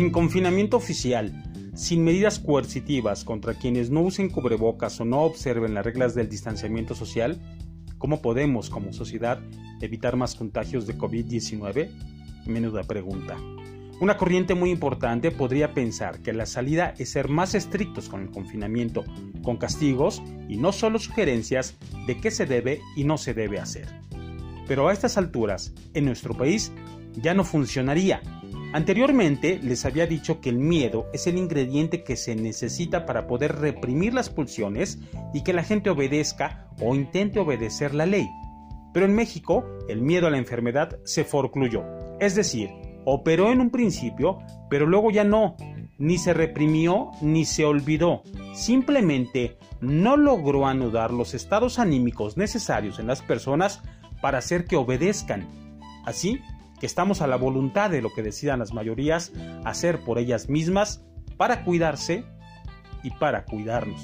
Sin confinamiento oficial, sin medidas coercitivas contra quienes no usen cubrebocas o no observen las reglas del distanciamiento social, ¿cómo podemos como sociedad evitar más contagios de COVID-19? Menuda pregunta. Una corriente muy importante podría pensar que la salida es ser más estrictos con el confinamiento, con castigos y no solo sugerencias de qué se debe y no se debe hacer. Pero a estas alturas, en nuestro país, ya no funcionaría. Anteriormente les había dicho que el miedo es el ingrediente que se necesita para poder reprimir las pulsiones y que la gente obedezca o intente obedecer la ley. Pero en México, el miedo a la enfermedad se forcluyó, es decir, Operó en un principio, pero luego ya no, ni se reprimió ni se olvidó. Simplemente no logró anudar los estados anímicos necesarios en las personas para hacer que obedezcan. Así que estamos a la voluntad de lo que decidan las mayorías hacer por ellas mismas para cuidarse y para cuidarnos.